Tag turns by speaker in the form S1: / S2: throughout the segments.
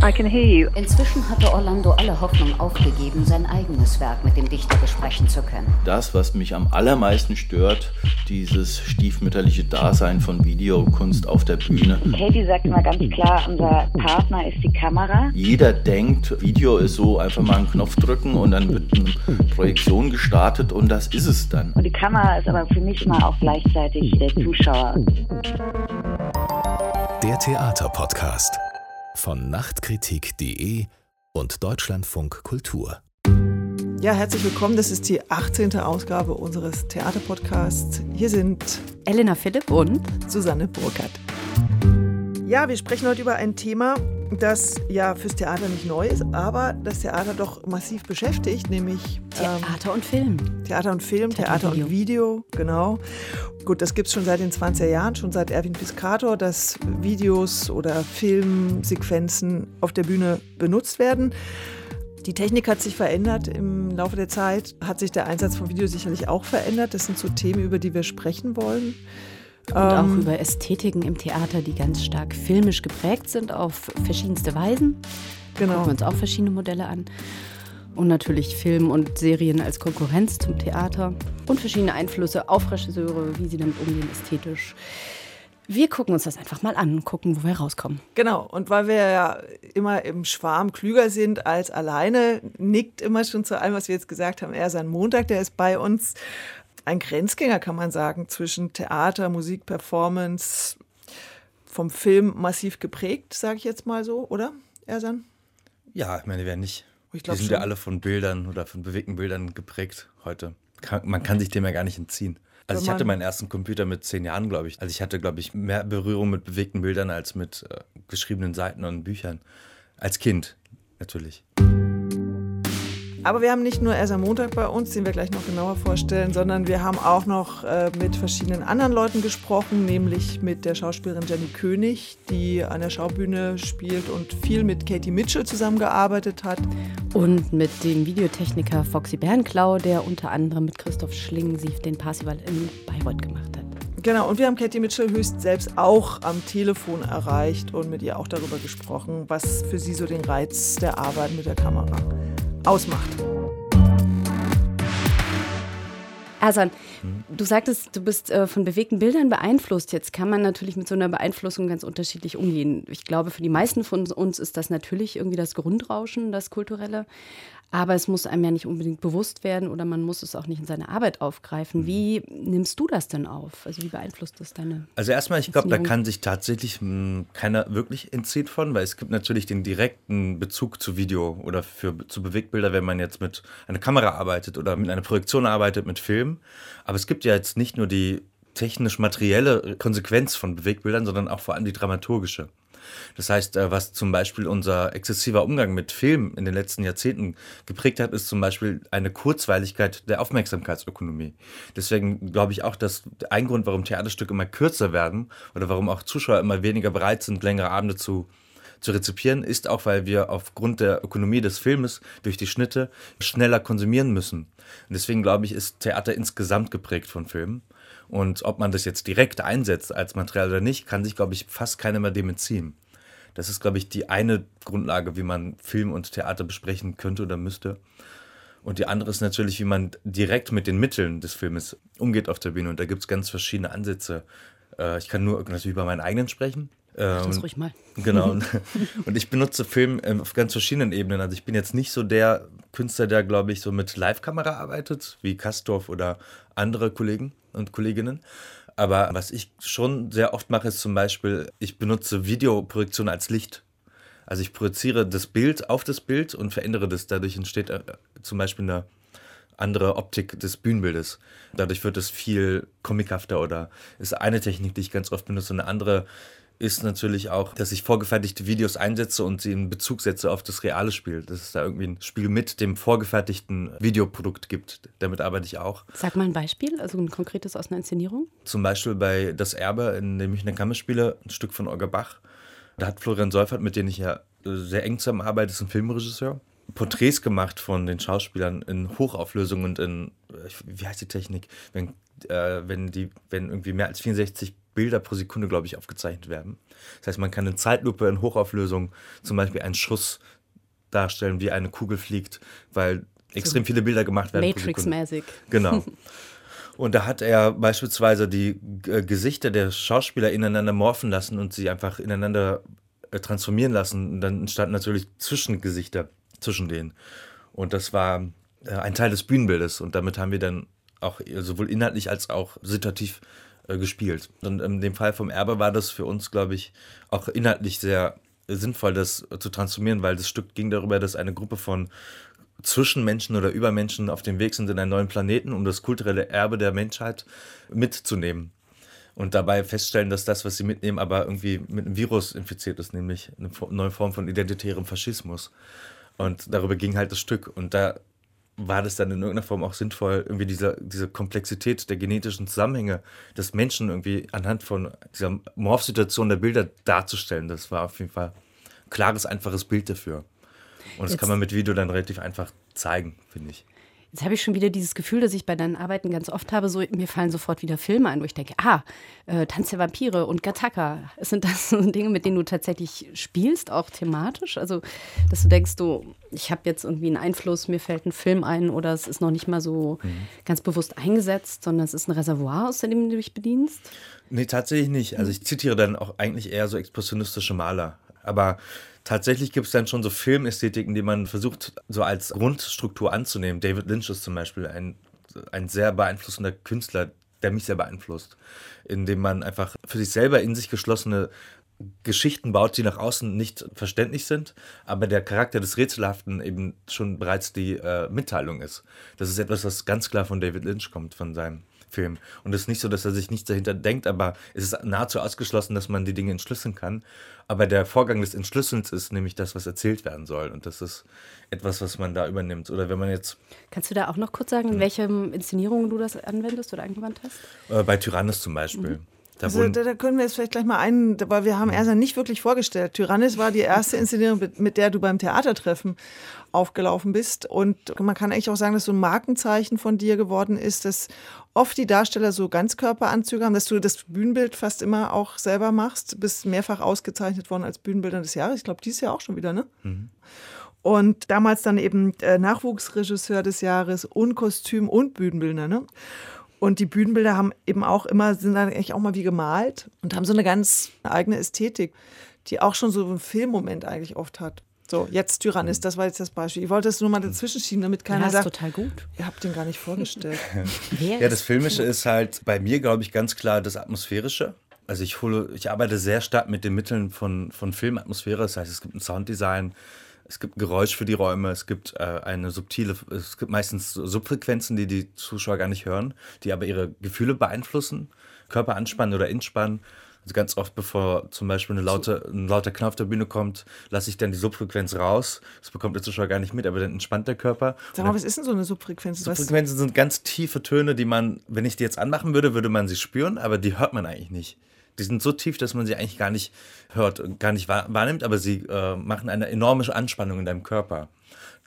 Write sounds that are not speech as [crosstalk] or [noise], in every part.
S1: I can hear you.
S2: Inzwischen hatte Orlando alle Hoffnung aufgegeben, sein eigenes Werk mit dem Dichter besprechen zu können.
S3: Das, was mich am allermeisten stört, dieses stiefmütterliche Dasein von Videokunst auf der Bühne.
S1: Katie sagt immer ganz klar, unser Partner ist die Kamera.
S3: Jeder denkt, Video ist so einfach mal einen Knopf drücken und dann wird eine Projektion gestartet und das ist es dann.
S1: Und die Kamera ist aber für mich immer auch gleichzeitig der Zuschauer.
S4: Der Theaterpodcast von Nachtkritik.de und Deutschlandfunk Kultur.
S5: Ja, herzlich willkommen. Das ist die 18. Ausgabe unseres Theaterpodcasts. Hier sind
S6: Elena Philipp und
S5: Susanne Burkhardt. Ja, wir sprechen heute über ein Thema, das ja fürs Theater nicht neu ist, aber das Theater doch massiv beschäftigt, nämlich
S6: Theater ähm, und Film.
S5: Theater und Film, Theater, Theater und Video, genau. Gut, das gibt es schon seit den 20er Jahren, schon seit Erwin Piscator, dass Videos oder Filmsequenzen auf der Bühne benutzt werden. Die Technik hat sich verändert im Laufe der Zeit, hat sich der Einsatz von Video sicherlich auch verändert. Das sind so Themen, über die wir sprechen wollen.
S6: Und auch ähm, über Ästhetiken im Theater, die ganz stark filmisch geprägt sind auf verschiedenste Weisen. Genau. gucken wir uns auch verschiedene Modelle an. Und natürlich Film und Serien als Konkurrenz zum Theater. Und verschiedene Einflüsse auf Regisseure, wie sie damit umgehen, ästhetisch. Wir gucken uns das einfach mal an und gucken, wo wir rauskommen.
S5: Genau, und weil wir ja immer im Schwarm klüger sind als alleine, nickt immer schon zu allem, was wir jetzt gesagt haben. Er ist ein Montag, der ist bei uns ein Grenzgänger, kann man sagen, zwischen Theater, Musik, Performance, vom Film massiv geprägt, sage ich jetzt mal so, oder, Ersan?
S7: Ja, ich meine, wer nicht? Ich Wir sind schon. ja alle von Bildern oder von bewegten Bildern geprägt heute. Man kann sich dem ja gar nicht entziehen. Also ich hatte meinen ersten Computer mit zehn Jahren, glaube ich. Also ich hatte, glaube ich, mehr Berührung mit bewegten Bildern als mit äh, geschriebenen Seiten und Büchern. Als Kind, natürlich.
S5: Aber wir haben nicht nur erst am Montag bei uns, den wir gleich noch genauer vorstellen, sondern wir haben auch noch äh, mit verschiedenen anderen Leuten gesprochen, nämlich mit der Schauspielerin Jenny König, die an der Schaubühne spielt und viel mit Katie Mitchell zusammengearbeitet hat.
S6: Und mit dem Videotechniker Foxy Bernklau, der unter anderem mit Christoph Schlingensief den Parsival in Bayreuth gemacht hat.
S5: Genau, und wir haben Katie Mitchell höchst selbst auch am Telefon erreicht und mit ihr auch darüber gesprochen, was für sie so den Reiz der Arbeit mit der Kamera ausmacht.
S6: Ersan, du sagtest, du bist äh, von bewegten Bildern beeinflusst. Jetzt kann man natürlich mit so einer Beeinflussung ganz unterschiedlich umgehen. Ich glaube, für die meisten von uns ist das natürlich irgendwie das Grundrauschen, das Kulturelle. Aber es muss einem ja nicht unbedingt bewusst werden oder man muss es auch nicht in seine Arbeit aufgreifen. Wie nimmst du das denn auf? Also wie beeinflusst das deine?
S7: Also erstmal, ich glaube, da kann sich tatsächlich mh, hm, keiner wirklich entziehen von, weil es gibt natürlich den direkten Bezug zu Video oder für, zu Bewegtbilder, wenn man jetzt mit einer Kamera arbeitet oder mit einer Projektion arbeitet, mit Film. Aber es gibt ja jetzt nicht nur die technisch-materielle Konsequenz von Bewegtbildern, sondern auch vor allem die dramaturgische. Das heißt, äh, was zum Beispiel unser exzessiver Umgang mit Film in den letzten Jahrzehnten geprägt hat, ist zum Beispiel eine Kurzweiligkeit der Aufmerksamkeitsökonomie. Deswegen glaube ich auch, dass ein Grund, warum Theaterstücke immer kürzer werden oder warum auch Zuschauer immer weniger bereit sind, längere Abende zu zu rezipieren, ist auch, weil wir aufgrund der Ökonomie des Filmes durch die Schnitte schneller konsumieren müssen. Und deswegen glaube ich, ist Theater insgesamt geprägt von Filmen. Und ob man das jetzt direkt einsetzt als Material oder nicht, kann sich, glaube ich, fast keiner mehr dem entziehen. Das ist, glaube ich, die eine Grundlage, wie man Film und Theater besprechen könnte oder müsste. Und die andere ist natürlich, wie man direkt mit den Mitteln des Filmes umgeht auf der Bühne. Und da gibt es ganz verschiedene Ansätze. Äh, ich kann nur natürlich über meinen eigenen sprechen.
S6: Ähm, das ruhig mal.
S7: Genau. [laughs] [laughs] Und ich benutze Film ähm, auf ganz verschiedenen Ebenen. Also ich bin jetzt nicht so der Künstler, der, glaube ich, so mit Live-Kamera arbeitet, wie Kastorf oder andere Kollegen und Kolleginnen. Aber was ich schon sehr oft mache, ist zum Beispiel, ich benutze Videoprojektion als Licht. Also ich projiziere das Bild auf das Bild und verändere das. Dadurch entsteht äh, zum Beispiel eine andere Optik des Bühnenbildes. Dadurch wird es viel komikhafter oder ist eine Technik, die ich ganz oft benutze. Eine andere ist natürlich auch, dass ich vorgefertigte Videos einsetze und sie in Bezug setze auf das reale Spiel. Dass es da irgendwie ein Spiel mit dem vorgefertigten Videoprodukt gibt. Damit arbeite ich auch.
S6: Sag mal ein Beispiel, also ein konkretes aus einer Inszenierung.
S7: Zum Beispiel bei Das Erbe, in dem ich eine Kammerspiele, ein Stück von Olga Bach. Da hat Florian Seufert, mit dem ich ja sehr eng zusammenarbeite, ist ein Filmregisseur. Porträts gemacht von den Schauspielern in Hochauflösung und in, wie heißt die Technik, wenn, äh, wenn, die, wenn irgendwie mehr als 64 Bilder pro Sekunde, glaube ich, aufgezeichnet werden. Das heißt, man kann in Zeitlupe in Hochauflösung zum Beispiel einen Schuss darstellen, wie eine Kugel fliegt, weil extrem viele Bilder gemacht werden.
S6: Matrix-mäßig.
S7: Genau. [laughs] Und da hat er beispielsweise die äh, Gesichter der Schauspieler ineinander morphen lassen und sie einfach ineinander äh, transformieren lassen. Und dann entstanden natürlich Zwischengesichter zwischen denen. Und das war äh, ein Teil des Bühnenbildes. Und damit haben wir dann auch sowohl inhaltlich als auch situativ äh, gespielt. Und in dem Fall vom Erbe war das für uns, glaube ich, auch inhaltlich sehr sinnvoll, das zu transformieren, weil das Stück ging darüber, dass eine Gruppe von Zwischenmenschen oder Übermenschen auf dem Weg sind in einen neuen Planeten, um das kulturelle Erbe der Menschheit mitzunehmen. Und dabei feststellen, dass das, was sie mitnehmen, aber irgendwie mit einem Virus infiziert ist, nämlich eine neue Form von identitärem Faschismus. Und darüber ging halt das Stück. Und da war das dann in irgendeiner Form auch sinnvoll, irgendwie diese, diese Komplexität der genetischen Zusammenhänge des Menschen irgendwie anhand von dieser Morphsituation der Bilder darzustellen. Das war auf jeden Fall ein klares, einfaches Bild dafür. Und das Jetzt, kann man mit Video dann relativ einfach zeigen, finde ich.
S6: Jetzt habe ich schon wieder dieses Gefühl, dass ich bei deinen Arbeiten ganz oft habe, so mir fallen sofort wieder Filme ein, wo ich denke, ah, äh, Tanz der Vampire und Gattaca. Sind das [laughs] so Dinge, mit denen du tatsächlich spielst, auch thematisch? Also, dass du denkst, du, ich habe jetzt irgendwie einen Einfluss, mir fällt ein Film ein oder es ist noch nicht mal so mhm. ganz bewusst eingesetzt, sondern es ist ein Reservoir, aus dem du dich bedienst?
S7: Nee, tatsächlich nicht. Also ich zitiere dann auch eigentlich eher so expressionistische Maler. Aber tatsächlich gibt es dann schon so Filmästhetiken, die man versucht, so als Grundstruktur anzunehmen. David Lynch ist zum Beispiel ein, ein sehr beeinflussender Künstler, der mich sehr beeinflusst, indem man einfach für sich selber in sich geschlossene Geschichten baut, die nach außen nicht verständlich sind, aber der Charakter des Rätselhaften eben schon bereits die äh, Mitteilung ist. Das ist etwas, was ganz klar von David Lynch kommt, von seinem Film. Und es ist nicht so, dass er sich nichts dahinter denkt, aber es ist nahezu ausgeschlossen, dass man die Dinge entschlüsseln kann. Aber der Vorgang des Entschlüsselns ist nämlich das, was erzählt werden soll. Und das ist etwas, was man da übernimmt. Oder wenn man jetzt.
S6: Kannst du da auch noch kurz sagen, in welchen Inszenierungen du das anwendest oder angewandt hast?
S7: Äh, bei Tyrannis zum Beispiel. Mhm.
S5: Da, also, da, da, können wir jetzt vielleicht gleich mal einen, weil wir haben erst nicht wirklich vorgestellt. Tyrannis war die erste Inszenierung, mit der du beim Theatertreffen aufgelaufen bist. Und man kann eigentlich auch sagen, dass so ein Markenzeichen von dir geworden ist, dass oft die Darsteller so Ganzkörperanzüge haben, dass du das Bühnenbild fast immer auch selber machst. Bist mehrfach ausgezeichnet worden als Bühnenbilder des Jahres. Ich glaube, dieses Jahr auch schon wieder, ne? Mhm. Und damals dann eben äh, Nachwuchsregisseur des Jahres und Kostüm und Bühnenbildner, ne? Und die Bühnenbilder haben eben auch immer, sind dann eigentlich auch mal wie gemalt und haben so eine ganz eigene Ästhetik, die auch schon so einen Filmmoment eigentlich oft hat. So, jetzt Tyrannis, das war jetzt das Beispiel. Ich wollte es nur mal dazwischen schieben, damit keiner sagt,
S6: total gut.
S5: ihr habt den gar nicht vorgestellt. [laughs]
S7: ja, das Filmische ist halt bei mir, glaube ich, ganz klar das Atmosphärische. Also ich hole, ich arbeite sehr stark mit den Mitteln von, von Filmatmosphäre. Das heißt, es gibt ein Sounddesign, es gibt Geräusch für die Räume, es gibt äh, eine subtile, es gibt meistens Subfrequenzen, die die Zuschauer gar nicht hören, die aber ihre Gefühle beeinflussen, Körper anspannen oder inspannen. Also ganz oft, bevor zum Beispiel eine laute, ein lauter Knall auf der Bühne kommt, lasse ich dann die Subfrequenz raus. Das bekommt der Zuschauer gar nicht mit, aber dann entspannt der Körper.
S5: Sag mal, was ist denn so eine Subfrequenz?
S7: Subfrequenzen sind ganz tiefe Töne, die man, wenn ich die jetzt anmachen würde, würde man sie spüren, aber die hört man eigentlich nicht. Die sind so tief, dass man sie eigentlich gar nicht hört, gar nicht wahrnimmt, aber sie äh, machen eine enorme Anspannung in deinem Körper.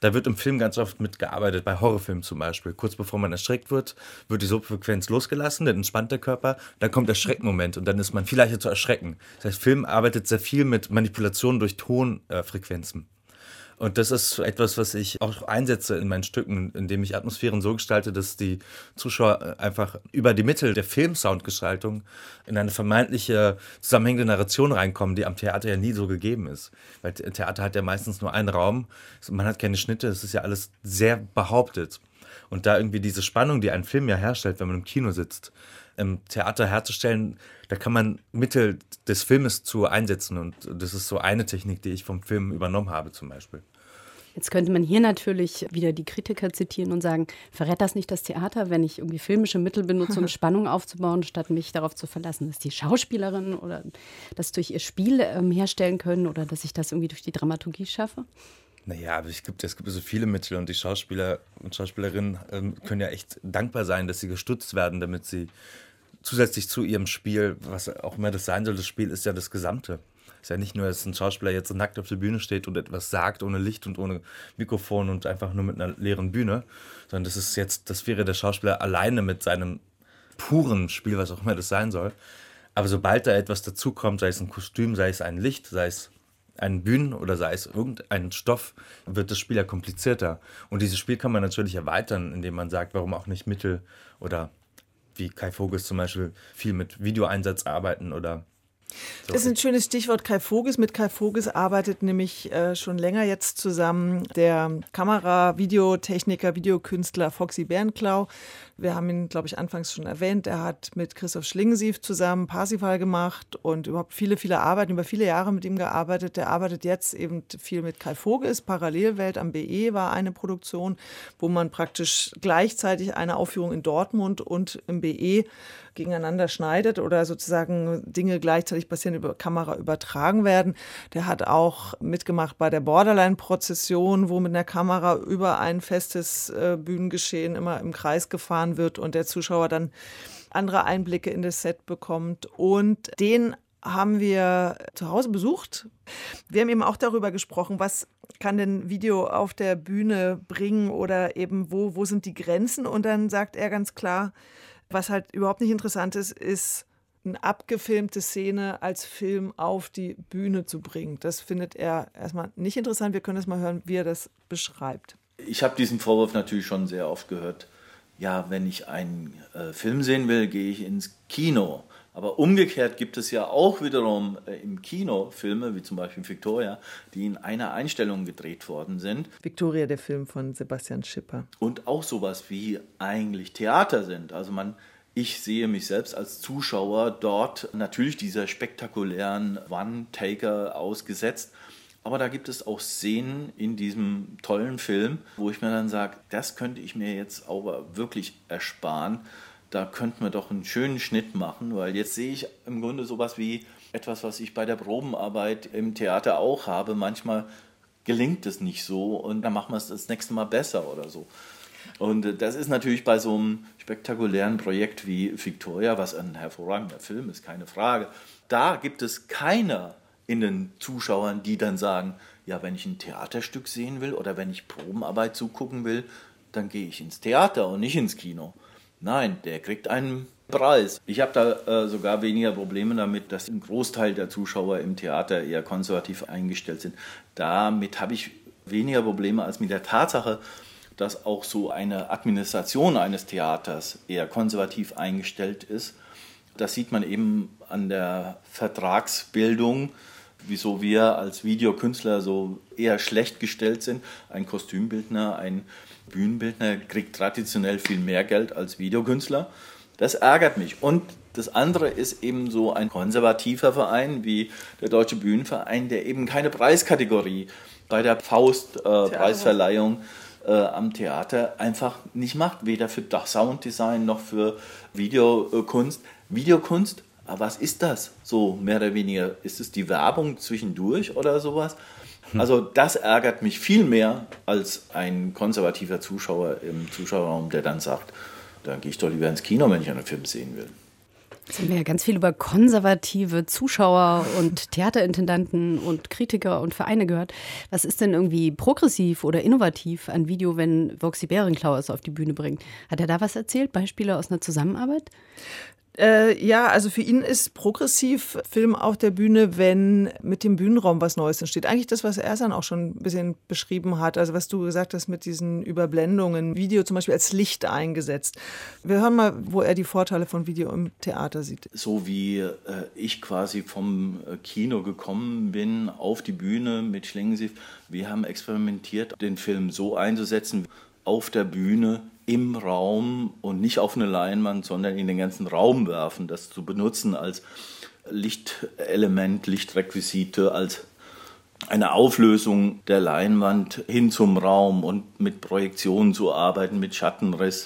S7: Da wird im Film ganz oft mitgearbeitet, bei Horrorfilmen zum Beispiel. Kurz bevor man erschreckt wird, wird die Subfrequenz losgelassen, dann entspannt der Körper, dann kommt der Schreckmoment und dann ist man viel leichter zu erschrecken. Das heißt, Film arbeitet sehr viel mit Manipulationen durch Tonfrequenzen. Und das ist etwas, was ich auch einsetze in meinen Stücken, indem ich Atmosphären so gestalte, dass die Zuschauer einfach über die Mittel der Filmsoundgestaltung in eine vermeintliche zusammenhängende Narration reinkommen, die am Theater ja nie so gegeben ist. Weil Theater hat ja meistens nur einen Raum, man hat keine Schnitte, es ist ja alles sehr behauptet. Und da irgendwie diese Spannung, die ein Film ja herstellt, wenn man im Kino sitzt, im Theater herzustellen, da kann man Mittel des Filmes zu einsetzen. Und das ist so eine Technik, die ich vom Film übernommen habe zum Beispiel.
S6: Jetzt könnte man hier natürlich wieder die Kritiker zitieren und sagen, verrät das nicht das Theater, wenn ich irgendwie filmische Mittel benutze, um [laughs] Spannung aufzubauen, statt mich darauf zu verlassen, dass die Schauspielerinnen oder das durch ihr Spiel ähm, herstellen können oder dass ich das irgendwie durch die Dramaturgie schaffe?
S7: Naja, aber es gibt, es gibt so viele Mittel und die Schauspieler und Schauspielerinnen ähm, können ja echt dankbar sein, dass sie gestützt werden, damit sie zusätzlich zu ihrem Spiel, was auch immer das sein soll, das Spiel ist ja das Gesamte ist ja nicht nur, dass ein Schauspieler jetzt nackt auf der Bühne steht und etwas sagt, ohne Licht und ohne Mikrofon und einfach nur mit einer leeren Bühne, sondern das ist jetzt, das wäre der Schauspieler alleine mit seinem puren Spiel, was auch immer das sein soll. Aber sobald da etwas dazukommt, sei es ein Kostüm, sei es ein Licht, sei es ein Bühnen oder sei es irgendein Stoff, wird das Spiel ja komplizierter. Und dieses Spiel kann man natürlich erweitern, indem man sagt, warum auch nicht Mittel oder wie Kai Vogels zum Beispiel viel mit Videoeinsatz arbeiten oder
S5: Das ist ein schönes Stichwort Kai Voges. Mit Kai Voges arbeitet nämlich äh, schon länger jetzt zusammen der Kamera-, Videotechniker, Videokünstler Foxy Bernklau. Wir haben ihn, glaube ich, anfangs schon erwähnt. Er hat mit Christoph Schlingensief zusammen Parsifal gemacht und überhaupt viele, viele Arbeiten, über viele Jahre mit ihm gearbeitet. Der arbeitet jetzt eben viel mit Kai Voges. Parallelwelt am BE war eine Produktion, wo man praktisch gleichzeitig eine Aufführung in Dortmund und im BE gegeneinander schneidet oder sozusagen Dinge gleichzeitig passieren, über Kamera übertragen werden. Der hat auch mitgemacht bei der Borderline-Prozession, wo mit einer Kamera über ein festes äh, Bühnengeschehen immer im Kreis gefahren wird und der Zuschauer dann andere Einblicke in das Set bekommt. Und den haben wir zu Hause besucht. Wir haben eben auch darüber gesprochen, was kann denn Video auf der Bühne bringen oder eben wo, wo sind die Grenzen? Und dann sagt er ganz klar, was halt überhaupt nicht interessant ist, ist eine abgefilmte Szene als Film auf die Bühne zu bringen. Das findet er erstmal nicht interessant. Wir können jetzt mal hören, wie er das beschreibt.
S3: Ich habe diesen Vorwurf natürlich schon sehr oft gehört. Ja, wenn ich einen äh, Film sehen will, gehe ich ins Kino. Aber umgekehrt gibt es ja auch wiederum äh, im Kino Filme, wie zum Beispiel Victoria, die in einer Einstellung gedreht worden sind.
S5: Victoria, der Film von Sebastian Schipper.
S3: Und auch sowas wie eigentlich Theater sind. Also man, ich sehe mich selbst als Zuschauer dort natürlich dieser spektakulären One-Taker ausgesetzt. Aber da gibt es auch Szenen in diesem tollen Film, wo ich mir dann sage, das könnte ich mir jetzt aber wirklich ersparen da könnten wir doch einen schönen Schnitt machen, weil jetzt sehe ich im Grunde sowas wie etwas, was ich bei der Probenarbeit im Theater auch habe. Manchmal gelingt es nicht so und dann machen wir es das nächste Mal besser oder so. Und äh, das ist natürlich bei so einem spektakulären Projekt wie Victoria, was ein hervorragender Film ist, keine Frage. Da gibt es keiner in den Zuschauern, die dann sagen, ja, wenn ich ein Theaterstück sehen will oder wenn ich Probenarbeit zugucken will, dann gehe ich ins Theater und nicht ins Kino. Nein, der kriegt einen Preis. Ich habe da äh, sogar weniger Probleme damit, dass ein Großteil der Zuschauer im Theater eher konservativ eingestellt sind. Damit habe ich weniger Probleme als mit der Tatsache, dass auch so eine Administration eines Theaters eher konservativ eingestellt ist. Das sieht man eben an der Vertragsbildung, wieso wir als Videokünstler so eher schlecht gestellt sind. Ein Kostümbildner, ein Bühnenbildner kriegt traditionell viel mehr Geld als Videokünstler. Das ärgert mich. Und das andere ist eben so ein konservativer Verein wie der Deutsche Bühnenverein, der eben keine Preiskategorie bei der Faust-Preisverleihung äh, äh, am Theater einfach nicht macht. Weder für Sounddesign noch für Videokunst. Videokunst, aber was ist das so mehr oder weniger? Ist es die Werbung zwischendurch oder sowas? Also das ärgert mich viel mehr als ein konservativer Zuschauer im Zuschauerraum, der dann sagt, dann gehe ich doch lieber ins Kino, wenn ich einen Film sehen will.
S6: Jetzt haben wir ja ganz viel über konservative Zuschauer und Theaterintendanten und Kritiker und Vereine gehört. Was ist denn irgendwie progressiv oder innovativ an Video, wenn Voxy Bärenklau es auf die Bühne bringt? Hat er da was erzählt? Beispiele aus einer Zusammenarbeit?
S5: Äh, ja, also für ihn ist progressiv Film auf der Bühne, wenn mit dem Bühnenraum was Neues entsteht. Eigentlich das, was er dann auch schon ein bisschen beschrieben hat. Also was du gesagt hast mit diesen Überblendungen, Video zum Beispiel als Licht eingesetzt. Wir hören mal, wo er die Vorteile von Video im Theater sieht.
S3: So wie äh, ich quasi vom äh, Kino gekommen bin auf die Bühne mit Schlingensief. Wir haben experimentiert, den Film so einzusetzen, auf der Bühne im Raum und nicht auf eine Leinwand, sondern in den ganzen Raum werfen, das zu benutzen als Lichtelement, Lichtrequisite, als eine Auflösung der Leinwand hin zum Raum und mit Projektionen zu arbeiten, mit Schattenriss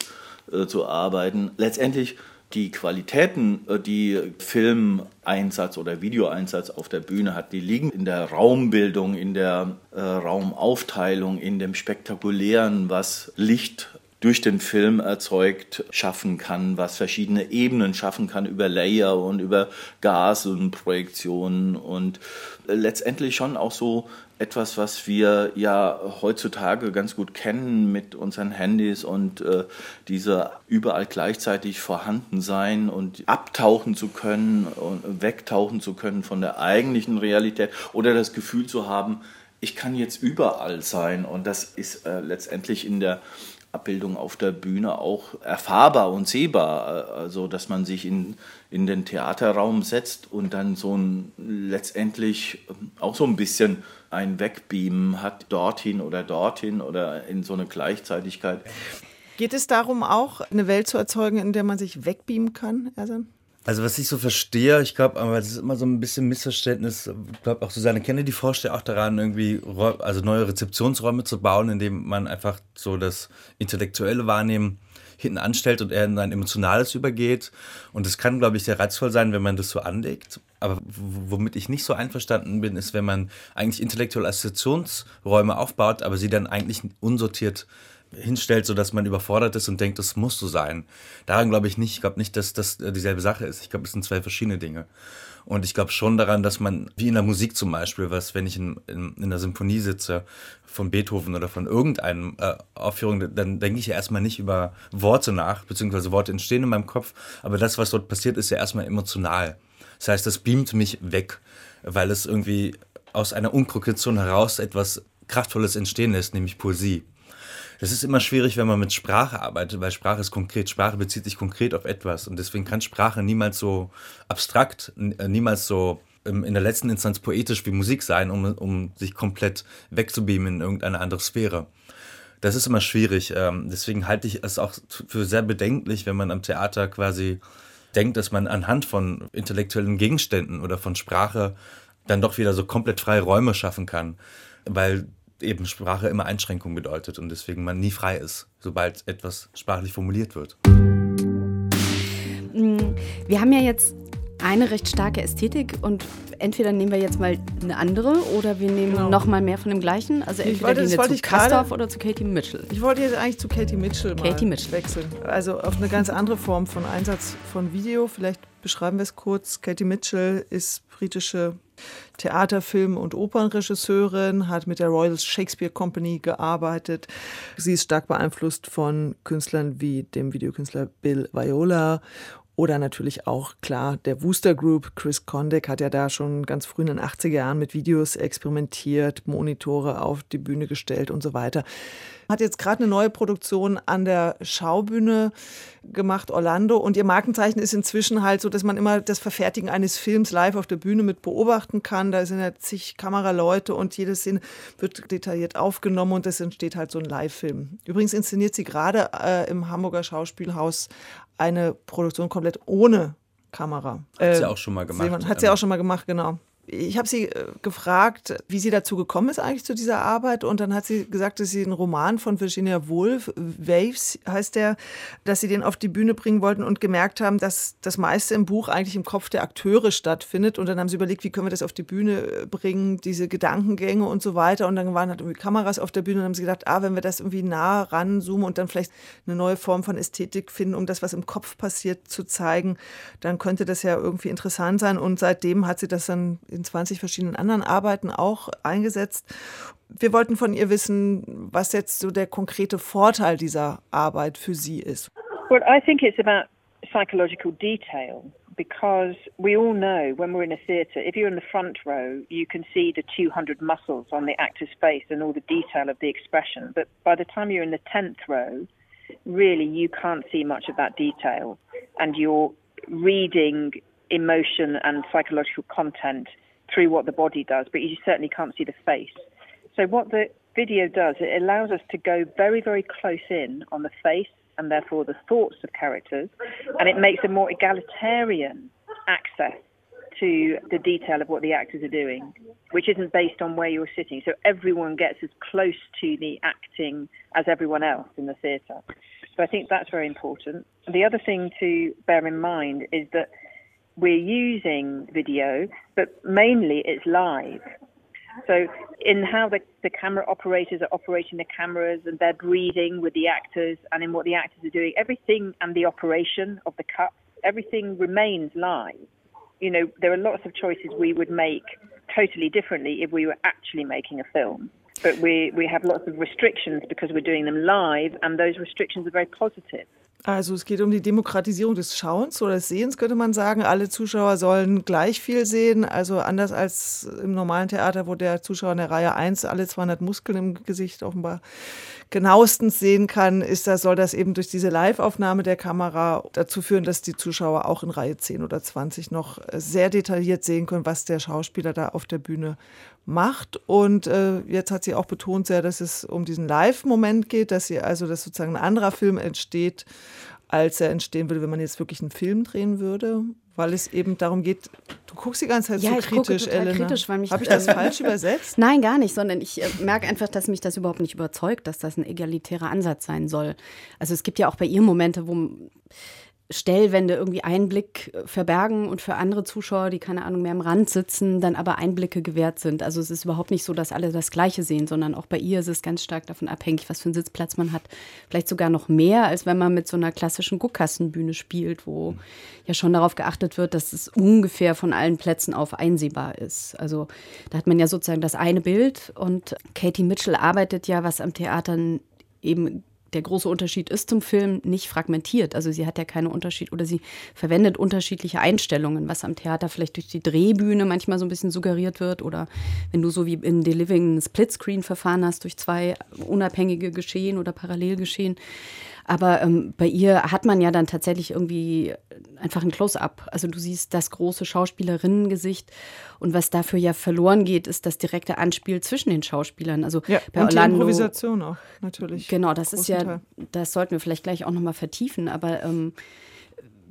S3: äh, zu arbeiten. Letztendlich die Qualitäten, äh, die Filmeinsatz oder Videoeinsatz auf der Bühne hat, die liegen in der Raumbildung, in der äh, Raumaufteilung, in dem Spektakulären, was Licht durch den Film erzeugt schaffen kann, was verschiedene Ebenen schaffen kann über Layer und über Gas und Projektionen und letztendlich schon auch so etwas, was wir ja heutzutage ganz gut kennen mit unseren Handys und äh, diese überall gleichzeitig vorhanden sein und abtauchen zu können und wegtauchen zu können von der eigentlichen Realität oder das Gefühl zu haben, ich kann jetzt überall sein und das ist äh, letztendlich in der Abbildung auf der Bühne auch erfahrbar und sehbar. Also, dass man sich in, in den Theaterraum setzt und dann so ein letztendlich auch so ein bisschen ein Wegbeamen hat, dorthin oder dorthin oder in so eine Gleichzeitigkeit.
S5: Geht es darum auch, eine Welt zu erzeugen, in der man sich wegbeamen kann, Ersan?
S7: Also was ich so verstehe, ich glaube, aber das ist immer so ein bisschen Missverständnis. Ich glaube auch Susanne Kennedy forscht ja auch daran, irgendwie also neue Rezeptionsräume zu bauen, indem man einfach so das intellektuelle Wahrnehmen hinten anstellt und er in ein emotionales übergeht. Und das kann, glaube ich, sehr reizvoll sein, wenn man das so anlegt. Aber womit ich nicht so einverstanden bin, ist, wenn man eigentlich intellektuelle Assoziationsräume aufbaut, aber sie dann eigentlich unsortiert hinstellt, sodass man überfordert ist und denkt, das muss so sein. Daran glaube ich nicht. Ich glaube nicht, dass das äh, dieselbe Sache ist. Ich glaube, es sind zwei verschiedene Dinge. Und ich glaube schon daran, dass man, wie in der Musik zum Beispiel, was, wenn ich in, in, in einer Symphonie sitze von Beethoven oder von irgendeinem äh, Aufführung, dann denke ich ja erstmal nicht über Worte nach, beziehungsweise Worte entstehen in meinem Kopf, aber das, was dort passiert, ist ja erstmal emotional. Das heißt, das beamt mich weg, weil es irgendwie aus einer Unkrokation heraus etwas Kraftvolles entstehen lässt, nämlich Poesie. Das ist immer schwierig, wenn man mit Sprache arbeitet, weil Sprache ist konkret. Sprache bezieht sich konkret auf etwas. Und deswegen kann Sprache niemals so abstrakt, äh, niemals so ähm, in der letzten Instanz poetisch wie Musik sein, um, um sich komplett wegzubeamen in irgendeine andere Sphäre. Das ist immer schwierig. Ähm, deswegen halte ich es auch für sehr bedenklich, wenn man am Theater quasi denkt, dass man anhand von intellektuellen Gegenständen oder von Sprache dann doch wieder so komplett freie Räume schaffen kann. Weil eben Sprache immer Einschränkung bedeutet und deswegen man nie frei ist, sobald etwas sprachlich formuliert wird.
S6: Mm, wir haben ja jetzt eine recht starke Ästhetik und entweder nehmen wir jetzt mal eine andere oder wir nehmen genau. noch mal mehr von dem gleichen. Also entweder wollte, gehen wir zu Kastorf oder zu Katie Mitchell.
S5: Ich wollte jetzt eigentlich zu Katie Mitchell
S6: Katie Mitchell.
S5: wechseln. Also auf eine ganz andere Form von Einsatz von Video. Vielleicht beschreiben wir es kurz. Katie Mitchell ist britische Theater-, Film- und Opernregisseurin, hat mit der Royal Shakespeare Company gearbeitet. Sie ist stark beeinflusst von Künstlern wie dem Videokünstler Bill Viola oder natürlich auch klar der Wooster Group. Chris Condek hat ja da schon ganz früh in den 80er Jahren mit Videos experimentiert, Monitore auf die Bühne gestellt und so weiter. Hat jetzt gerade eine neue Produktion an der Schaubühne gemacht, Orlando. Und ihr Markenzeichen ist inzwischen halt so, dass man immer das Verfertigen eines Films live auf der Bühne mit beobachten kann. Da sind ja zig Kameraleute und jede Szene wird detailliert aufgenommen und es entsteht halt so ein Live-Film. Übrigens inszeniert sie gerade äh, im Hamburger Schauspielhaus eine Produktion komplett ohne Kamera.
S7: Hat sie äh, auch schon mal gemacht.
S5: Hat sie auch schon mal gemacht, genau ich habe sie äh, gefragt, wie sie dazu gekommen ist eigentlich zu dieser Arbeit. Und dann hat sie gesagt, dass sie einen Roman von Virginia Woolf, Waves heißt der, dass sie den auf die Bühne bringen wollten und gemerkt haben, dass das meiste im Buch eigentlich im Kopf der Akteure stattfindet. Und dann haben sie überlegt, wie können wir das auf die Bühne äh, bringen, diese Gedankengänge und so weiter. Und dann waren halt irgendwie Kameras auf der Bühne und haben sie gedacht, ah, wenn wir das irgendwie nah ranzoomen und dann vielleicht eine neue Form von Ästhetik finden, um das, was im Kopf passiert, zu zeigen, dann könnte das ja irgendwie interessant sein. Und seitdem hat sie das dann in 20 verschiedenen anderen Arbeiten auch eingesetzt. Wir wollten von ihr wissen, was jetzt so der konkrete Vorteil dieser Arbeit für sie ist.
S1: Well, I think it's about psychological detail because we all know when we're in a theatre, if you're in the front row, you can see the 200 muscles on the actor's face and all the detail of the expression. But by the time you're in the 10th row, really you can't see much of that detail and you're reading emotion and psychological content through what the body does, but you certainly can't see the face. So what the video does, it allows us to go very, very close in on the face and therefore the thoughts of characters, and it makes a more egalitarian access to the detail of what the actors are doing, which isn't based on where you're sitting. So everyone gets as close to the acting as everyone else in the theatre. So I think that's very important. The other thing to bear in mind is that we're using video, but mainly it's live. So, in how the, the camera operators are operating the cameras and they're breathing with the actors and in what the actors are doing, everything and the operation of the cuts, everything remains live. You know, there are lots of choices we would make totally differently if we were actually making a film. But we, we have lots of restrictions because we're doing them live, and those restrictions are very positive.
S5: Also es geht um die Demokratisierung des Schauens oder des Sehens, könnte man sagen. Alle Zuschauer sollen gleich viel sehen. Also anders als im normalen Theater, wo der Zuschauer in der Reihe 1 alle 200 Muskeln im Gesicht offenbar genauestens sehen kann, ist das, soll das eben durch diese Live-Aufnahme der Kamera dazu führen, dass die Zuschauer auch in Reihe 10 oder 20 noch sehr detailliert sehen können, was der Schauspieler da auf der Bühne macht. Und äh, jetzt hat sie auch betont sehr, dass es um diesen Live-Moment geht, dass sie also, dass sozusagen ein anderer Film entsteht, als er entstehen würde, wenn man jetzt wirklich einen Film drehen würde, weil es eben darum geht, du guckst die ganze Zeit
S6: ja,
S5: so
S6: ich
S5: kritisch,
S6: gucke total
S5: Elena.
S6: kritisch, weil mich
S5: Habe ich das falsch übersetzt? [laughs]
S6: Nein, gar nicht, sondern ich äh, merke einfach, dass mich das überhaupt nicht überzeugt, dass das ein egalitärer Ansatz sein soll. Also es gibt ja auch bei ihr Momente, wo Stellwände irgendwie Einblick äh, verbergen und für andere Zuschauer, die keine Ahnung mehr am Rand sitzen, dann aber Einblicke gewährt sind. Also es ist überhaupt nicht so, dass alle das Gleiche sehen, sondern auch bei ihr ist es ganz stark davon abhängig, was für einen Sitzplatz man hat. Vielleicht sogar noch mehr, als wenn man mit so einer klassischen Guckkastenbühne spielt, wo ja schon darauf geachtet wird, dass es ungefähr von allen Plätzen auf einsehbar ist. Also da hat man ja sozusagen das eine Bild und Katie Mitchell arbeitet ja, was am Theater eben der große Unterschied ist zum Film nicht fragmentiert. Also sie hat ja keine Unterschied oder sie verwendet unterschiedliche Einstellungen, was am Theater vielleicht durch die Drehbühne manchmal so ein bisschen suggeriert wird oder wenn du so wie in The Living ein Splitscreen-Verfahren hast durch zwei unabhängige Geschehen oder Parallelgeschehen. Aber ähm, bei ihr hat man ja dann tatsächlich irgendwie einfach ein Close-up. Also du siehst das große Schauspielerinnengesicht und was dafür ja verloren geht, ist das direkte Anspiel zwischen den Schauspielern. Also
S5: ja,
S6: bei
S5: und
S6: Orlando,
S5: die Improvisation auch natürlich.
S6: Genau, das ist ja,
S5: Teil.
S6: das sollten wir vielleicht gleich auch nochmal vertiefen, aber ähm,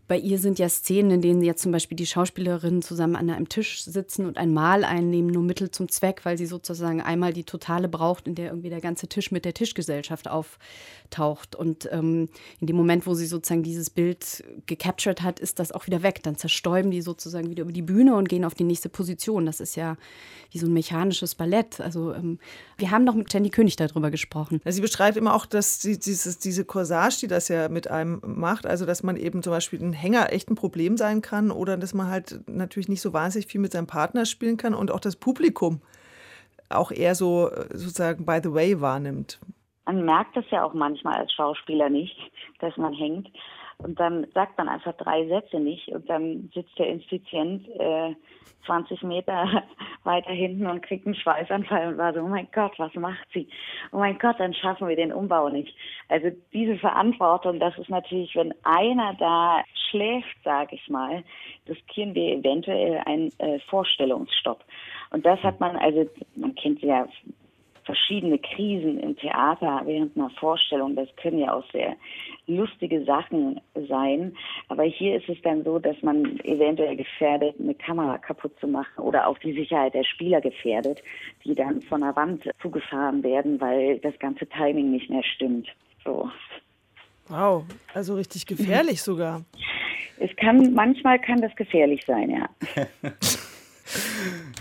S6: bei ihr sind ja Szenen, in denen jetzt zum Beispiel die Schauspielerinnen zusammen an einem Tisch sitzen und ein Mahl einnehmen, nur Mittel zum Zweck, weil sie sozusagen einmal die Totale braucht, in der irgendwie der ganze Tisch mit der Tischgesellschaft auftaucht. Und ähm, in dem Moment, wo sie sozusagen dieses Bild gecaptured hat, ist das auch wieder weg. Dann zerstäuben die sozusagen wieder über die Bühne und gehen auf die nächste Position. Das ist ja wie so ein mechanisches Ballett. Also ähm, wir haben noch mit Jenny König darüber gesprochen.
S5: Sie beschreibt immer auch, dass die, dieses, diese Corsage, die das ja mit einem macht, also dass man eben zum Beispiel ein Hänger echt ein Problem sein kann oder dass man halt natürlich nicht so wahnsinnig viel mit seinem Partner spielen kann und auch das Publikum auch eher so sozusagen by the way wahrnimmt.
S8: Man merkt das ja auch manchmal als Schauspieler nicht, dass man hängt. Und dann sagt man einfach drei Sätze nicht und dann sitzt der Inspizient äh, 20 Meter [laughs] weiter hinten und kriegt einen Schweißanfall und war so, oh mein Gott, was macht sie? Oh mein Gott, dann schaffen wir den Umbau nicht. Also diese Verantwortung, das ist natürlich, wenn einer da schläft, sage ich mal, riskieren wir eventuell einen äh, Vorstellungsstopp. Und das hat man, also man kennt ja verschiedene Krisen im Theater während einer Vorstellung. Das können ja auch sehr lustige Sachen sein. Aber hier ist es dann so, dass man eventuell gefährdet, eine Kamera kaputt zu machen oder auch die Sicherheit der Spieler gefährdet, die dann von der Wand zugefahren werden, weil das ganze Timing nicht mehr stimmt. So.
S5: Wow, also richtig gefährlich sogar.
S8: Es kann, manchmal kann das gefährlich sein, ja. [laughs]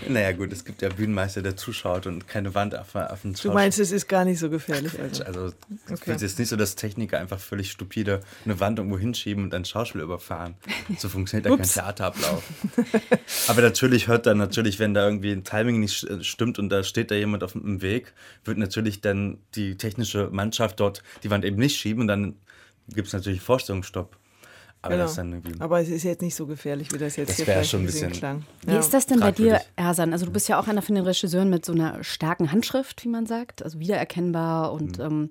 S7: Naja, gut, es gibt ja Bühnenmeister, der zuschaut und keine Wand auf, auf den
S5: Du meinst, es ist gar nicht so gefährlich?
S7: Also, also okay. es ist nicht so, dass Techniker einfach völlig stupide eine Wand irgendwo hinschieben und ein Schauspiel überfahren. So funktioniert ja kein Theaterablauf. Aber natürlich hört dann natürlich, wenn da irgendwie ein Timing nicht stimmt und da steht da jemand auf dem Weg, wird natürlich dann die technische Mannschaft dort die Wand eben nicht schieben und dann gibt es natürlich Vorstellungsstopp.
S5: Aber, genau. Aber es ist jetzt nicht so gefährlich, wie das jetzt
S7: das
S5: hier
S7: vielleicht schon ein bisschen
S5: klang.
S6: Wie ja. ist das denn bei dir, Ersan? Also du bist ja auch einer von den Regisseuren mit so einer starken Handschrift, wie man sagt, also wiedererkennbar und mhm. ähm,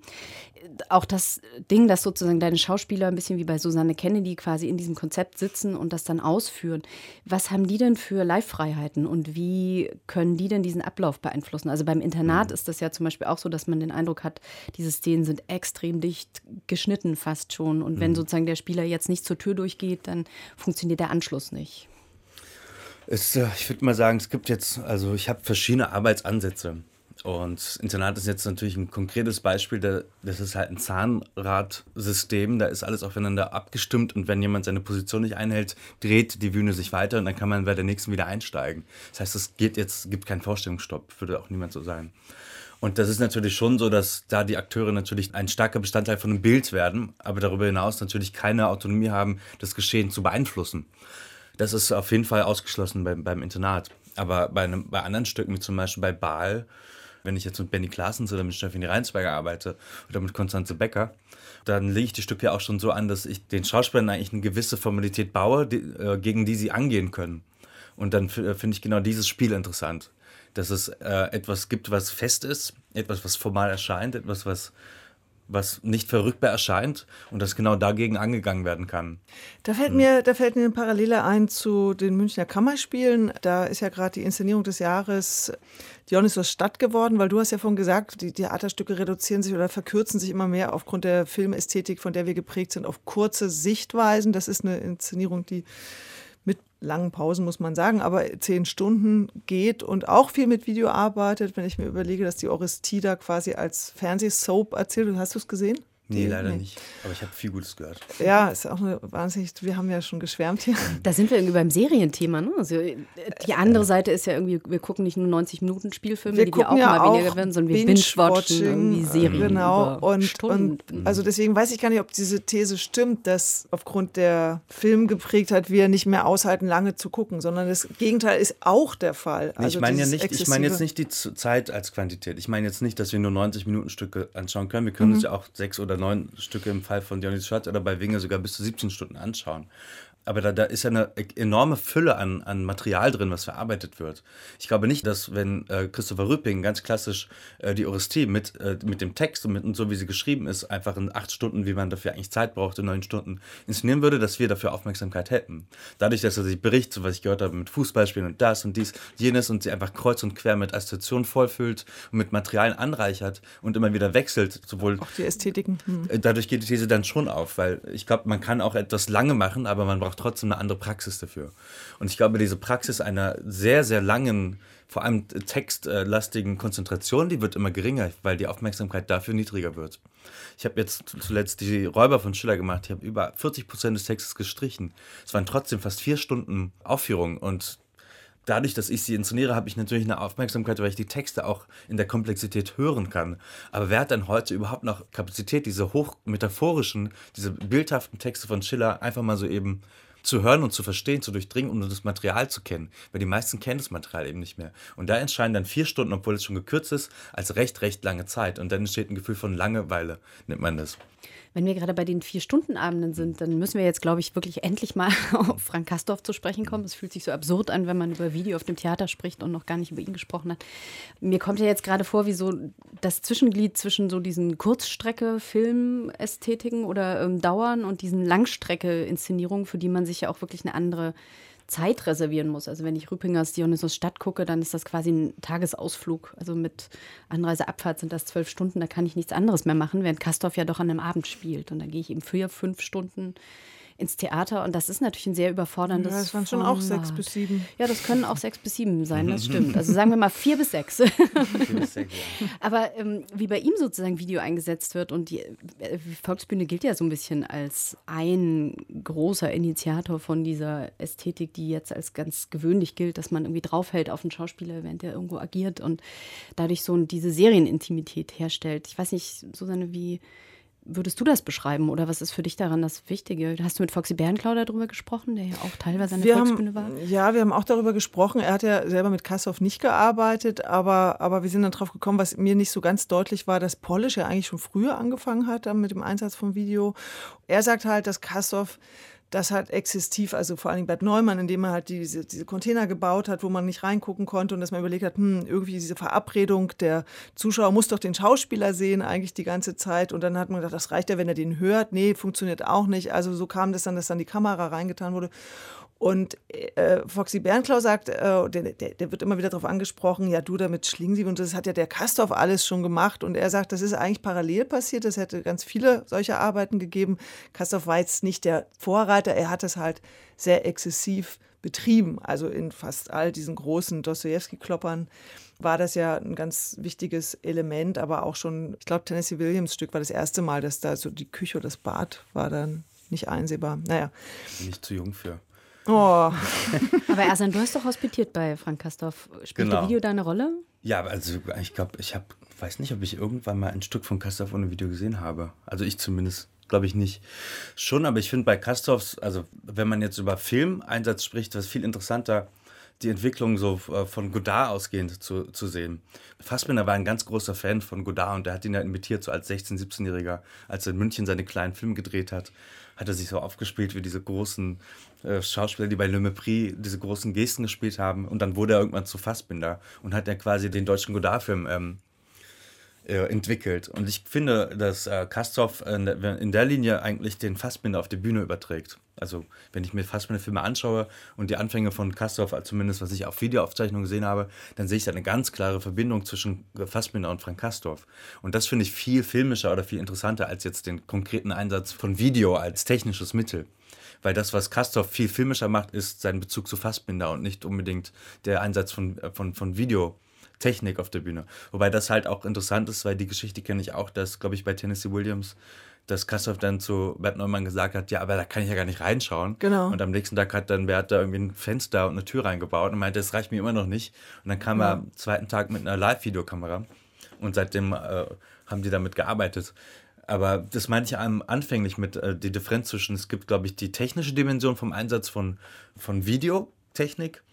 S6: auch das Ding, dass sozusagen deine Schauspieler ein bisschen wie bei Susanne Kennedy quasi in diesem Konzept sitzen und das dann ausführen. Was haben die denn für Live-Freiheiten und wie können die denn diesen Ablauf beeinflussen? Also beim Internat mhm. ist das ja zum Beispiel auch so, dass man den Eindruck hat, diese Szenen sind extrem dicht geschnitten fast schon. Und mhm. wenn sozusagen der Spieler jetzt nicht zur Tür durchgeht, dann funktioniert der Anschluss nicht.
S7: Es, äh, ich würde mal sagen, es gibt jetzt, also ich habe verschiedene Arbeitsansätze. Und Internat ist jetzt natürlich ein konkretes Beispiel, das ist halt ein Zahnradsystem, da ist alles aufeinander abgestimmt und wenn jemand seine Position nicht einhält, dreht die Bühne sich weiter und dann kann man bei der nächsten wieder einsteigen. Das heißt, es geht jetzt, gibt keinen Vorstellungsstopp, würde auch niemand so sagen. Und das ist natürlich schon so, dass da die Akteure natürlich ein starker Bestandteil von einem Bild werden, aber darüber hinaus natürlich keine Autonomie haben, das Geschehen zu beeinflussen. Das ist auf jeden Fall ausgeschlossen beim, beim Internat. Aber bei, einem, bei anderen Stücken, wie zum Beispiel bei Baal, wenn ich jetzt mit Benny Klaasens oder mit Stefanie Reinsberger arbeite oder mit Konstanze Becker, dann lege ich die Stücke auch schon so an, dass ich den Schauspielern eigentlich eine gewisse Formalität baue, die, äh, gegen die sie angehen können. Und dann finde ich genau dieses Spiel interessant. Dass es äh, etwas gibt, was fest ist, etwas, was formal erscheint, etwas, was was nicht verrückbar erscheint und das genau dagegen angegangen werden kann.
S5: Da fällt mir, da fällt mir eine Parallele ein zu den Münchner Kammerspielen. Da ist ja gerade die Inszenierung des Jahres Dionysos Stadt geworden, weil du hast ja vorhin gesagt, die Theaterstücke reduzieren sich oder verkürzen sich immer mehr aufgrund der Filmästhetik, von der wir geprägt sind, auf kurze Sichtweisen. Das ist eine Inszenierung, die langen Pausen, muss man sagen, aber zehn Stunden geht und auch viel mit Video arbeitet. Wenn ich mir überlege, dass die Oristida quasi als Fernsehsoap erzählt, hast du es gesehen?
S7: Nee, leider nee. nicht. Aber ich habe viel Gutes gehört.
S5: Ja, ist auch eine wahnsinnig, wir haben ja schon geschwärmt hier.
S6: Da sind wir irgendwie beim Serienthema. Ne? Also die andere Seite ist ja irgendwie, wir gucken nicht nur 90 Minuten Spielfilme,
S5: wir
S6: die wir auch
S5: ja
S6: mal weniger werden, sondern wir binge-watchen irgendwie Serien.
S5: Genau, und, und, also deswegen weiß ich gar nicht, ob diese These stimmt, dass aufgrund der Filmgeprägtheit wir nicht mehr aushalten, lange zu gucken, sondern das Gegenteil ist auch der Fall.
S7: Also ich meine ja nicht, ich meine jetzt nicht die Zeit als Quantität. Ich meine jetzt nicht, dass wir nur 90 Minuten Stücke anschauen können. Wir können mhm. uns ja auch sechs oder neun Stücke im Fall von Dionysus Schatz oder bei Winger sogar bis zu 17 Stunden anschauen aber da, da ist ja eine enorme Fülle an, an Material drin, was verarbeitet wird. Ich glaube nicht, dass wenn äh, Christopher Rüpping ganz klassisch äh, die Orestie mit, äh, mit dem Text und, mit, und so wie sie geschrieben ist, einfach in acht Stunden, wie man dafür eigentlich Zeit braucht, in neun Stunden inszenieren würde, dass wir dafür Aufmerksamkeit hätten. Dadurch, dass er sich berichtet, so was ich gehört habe, mit Fußballspielen und das und dies, jenes und sie einfach kreuz und quer mit Assoziationen vollfüllt und mit Materialien anreichert und immer wieder wechselt, sowohl...
S5: Auch die Ästhetiken. Hm.
S7: Äh, dadurch geht die These dann schon auf, weil ich glaube, man kann auch etwas lange machen, aber man braucht braucht trotzdem eine andere Praxis dafür. Und ich glaube, diese Praxis einer sehr, sehr langen, vor allem textlastigen Konzentration, die wird immer geringer, weil die Aufmerksamkeit dafür niedriger wird. Ich habe jetzt zuletzt die Räuber von Schiller gemacht. Ich habe über 40 Prozent des Textes gestrichen. Es waren trotzdem fast vier Stunden Aufführung und dadurch, dass ich sie inszeniere, habe ich natürlich eine Aufmerksamkeit, weil ich die Texte auch in der Komplexität hören kann. Aber wer hat denn heute überhaupt noch Kapazität, diese hochmetaphorischen, diese bildhaften Texte von Schiller einfach mal so eben zu hören und zu verstehen, zu durchdringen und das Material zu kennen. Weil die meisten kennen das Material eben nicht mehr. Und da entscheiden dann vier Stunden, obwohl es schon gekürzt ist, als recht, recht lange Zeit. Und dann entsteht ein Gefühl von Langeweile, nennt man das.
S6: Wenn wir gerade bei den Vier-Stunden-Abenden sind, dann müssen wir jetzt, glaube ich, wirklich endlich mal [laughs] auf Frank Kastorf zu sprechen kommen. Es fühlt sich so absurd an, wenn man über Video auf dem Theater spricht und noch gar nicht über ihn gesprochen hat. Mir kommt ja jetzt gerade vor, wie so das Zwischenglied zwischen so diesen Kurzstrecke-Filmästhetiken oder ähm, Dauern und diesen Langstrecke-Inszenierungen, für die man sich ja auch wirklich eine andere Zeit reservieren muss. Also wenn ich Rüpingers Dionysos Stadt gucke, dann ist das quasi ein Tagesausflug. Also mit Anreise, Abfahrt sind das zwölf Stunden, da kann ich nichts anderes mehr machen, während Kastorf ja doch an einem Abend spielt. Und da gehe ich eben für fünf Stunden ins Theater und das ist natürlich ein sehr überforderndes. Ja,
S5: das waren schon Format. auch sechs bis sieben.
S6: Ja, das können auch sechs bis sieben sein, das [laughs] stimmt. Also sagen wir mal vier bis sechs. vier bis [laughs] sechs ja. Aber ähm, wie bei ihm sozusagen Video eingesetzt wird und die äh, Volksbühne gilt ja so ein bisschen als ein großer Initiator von dieser Ästhetik, die jetzt als ganz gewöhnlich gilt, dass man irgendwie draufhält auf einen Schauspieler, während der irgendwo agiert und dadurch so diese Serienintimität herstellt. Ich weiß nicht, Susanne, wie würdest du das beschreiben oder was ist für dich daran das Wichtige? Hast du mit Foxy Bärenklau darüber gesprochen, der ja auch teilweise eine Volksbühne war?
S5: Ja, wir haben auch darüber gesprochen. Er hat ja selber mit Kassow nicht gearbeitet, aber, aber wir sind dann drauf gekommen, was mir nicht so ganz deutlich war, dass Polish ja eigentlich schon früher angefangen hat mit dem Einsatz von Video. Er sagt halt, dass Kassow das hat existiv, also vor allem Bad Neumann, indem man halt diese, diese Container gebaut hat, wo man nicht reingucken konnte und dass man überlegt hat, hm, irgendwie diese Verabredung, der Zuschauer muss doch den Schauspieler sehen eigentlich die ganze Zeit und dann hat man gedacht, das reicht ja, wenn er den hört. Nee, funktioniert auch nicht. Also so kam das dann, dass dann die Kamera reingetan wurde. Und äh, Foxy Bernklau sagt, äh, der, der, der, wird immer wieder darauf angesprochen, ja, du da mit Schlingensieb und das hat ja der Kastorf alles schon gemacht. Und er sagt, das ist eigentlich parallel passiert. Es hätte ganz viele solcher Arbeiten gegeben. Kastorf war jetzt nicht der Vorreiter, er hat es halt sehr exzessiv betrieben, also in fast all diesen großen Dostoevsky-Kloppern war das ja ein ganz wichtiges Element, aber auch schon, ich glaube, Tennessee Williams Stück war das erste Mal, dass da so die Küche oder das Bad war dann nicht einsehbar. Naja.
S7: Nicht zu jung für.
S5: Oh. [laughs]
S6: aber Ersan, du hast doch hospitiert bei Frank Kastorf. Spielt genau. der Video da eine Rolle?
S7: Ja, also ich glaube, ich habe, weiß nicht, ob ich irgendwann mal ein Stück von Kastorf ohne Video gesehen habe. Also ich zumindest glaube ich nicht. Schon, aber ich finde bei Kastorfs, also wenn man jetzt über Filmeinsatz spricht, was viel interessanter die Entwicklung so äh, von Godard ausgehend zu, zu sehen. Fassbinder war ein ganz großer Fan von Godard und er hat ihn ja imitiert, so als 16-, 17-Jähriger, als er in München seine kleinen Filme gedreht hat, hat er sich so aufgespielt wie diese großen äh, Schauspieler, die bei Le Mépris diese großen Gesten gespielt haben. Und dann wurde er irgendwann zu Fassbinder und hat ja quasi den deutschen Godard-Film ähm, äh, entwickelt. Und ich finde, dass äh, Kastorf in der, in der Linie eigentlich den Fassbinder auf die Bühne überträgt. Also wenn ich mir Fassbinder-Filme anschaue und die Anfänge von Kastorf, zumindest was ich auf Videoaufzeichnungen gesehen habe, dann sehe ich da eine ganz klare Verbindung zwischen Fassbinder und Frank Kastorf. Und das finde ich viel filmischer oder viel interessanter als jetzt den konkreten Einsatz von Video als technisches Mittel. Weil das, was Kastorf viel filmischer macht, ist sein Bezug zu Fassbinder und nicht unbedingt der Einsatz von, äh, von, von Video. Technik auf der Bühne. Wobei das halt auch interessant ist, weil die Geschichte kenne ich auch, dass, glaube ich, bei Tennessee Williams dass Kastorf dann zu Bert Neumann gesagt hat, ja, aber da kann ich ja gar nicht reinschauen.
S5: Genau.
S7: Und am nächsten Tag hat dann Bert da irgendwie ein Fenster und eine Tür reingebaut und meinte, das reicht mir immer noch nicht. Und dann kam ja. er am zweiten Tag mit einer Live-Videokamera und seitdem äh, haben die damit gearbeitet. Aber das meinte ich anfänglich mit äh, die Differenz zwischen, es gibt, glaube ich, die technische Dimension vom Einsatz von, von Videotechnik